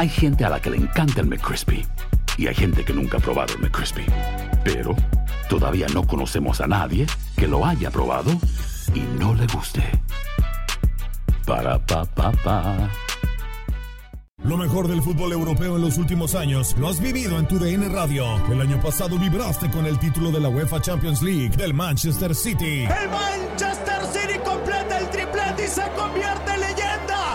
Hay gente a la que le encanta el McCrispy y hay gente que nunca ha probado el McCrispy. Pero todavía no conocemos a nadie que lo haya probado y no le guste. Para pa pa pa. Lo mejor del fútbol europeo en los últimos años lo has vivido en tu DN Radio. El año pasado vibraste con el título de la UEFA Champions League del Manchester City. El Manchester City completa el triplete y se convierte en leyenda.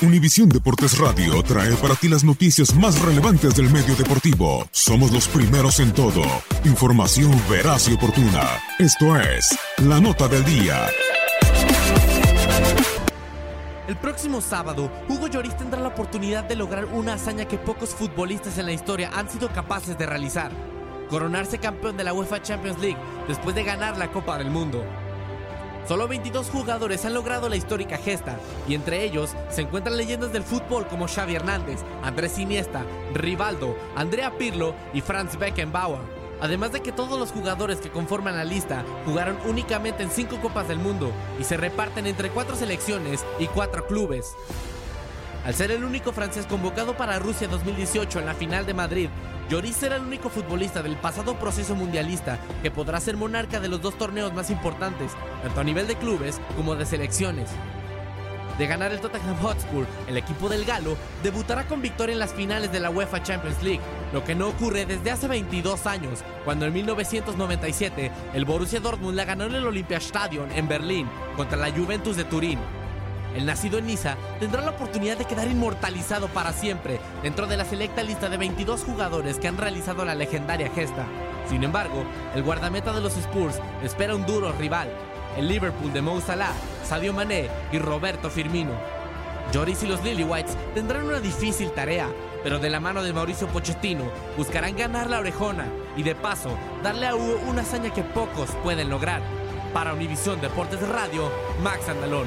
Univisión Deportes Radio trae para ti las noticias más relevantes del medio deportivo. Somos los primeros en todo. Información veraz y oportuna. Esto es La Nota del Día. El próximo sábado, Hugo Lloris tendrá la oportunidad de lograr una hazaña que pocos futbolistas en la historia han sido capaces de realizar. Coronarse campeón de la UEFA Champions League después de ganar la Copa del Mundo. Solo 22 jugadores han logrado la histórica gesta, y entre ellos se encuentran leyendas del fútbol como Xavi Hernández, Andrés Iniesta, Rivaldo, Andrea Pirlo y Franz Beckenbauer. Además de que todos los jugadores que conforman la lista jugaron únicamente en 5 Copas del Mundo y se reparten entre 4 selecciones y 4 clubes. Al ser el único francés convocado para Rusia 2018 en la final de Madrid, Lloris será el único futbolista del pasado proceso mundialista que podrá ser monarca de los dos torneos más importantes, tanto a nivel de clubes como de selecciones. De ganar el Tottenham Hotspur, el equipo del Galo debutará con victoria en las finales de la UEFA Champions League, lo que no ocurre desde hace 22 años, cuando en 1997 el Borussia Dortmund la ganó en el Olympiastadion en Berlín contra la Juventus de Turín. El nacido en Niza tendrá la oportunidad de quedar inmortalizado para siempre dentro de la selecta lista de 22 jugadores que han realizado la legendaria gesta. Sin embargo, el guardameta de los Spurs espera un duro rival, el Liverpool de Mo Salah, Sadio Mané y Roberto Firmino. Lloris y los Lily Whites tendrán una difícil tarea, pero de la mano de Mauricio Pochettino buscarán ganar la orejona y de paso darle a Hugo una hazaña que pocos pueden lograr. Para Univisión Deportes Radio, Max Andalón.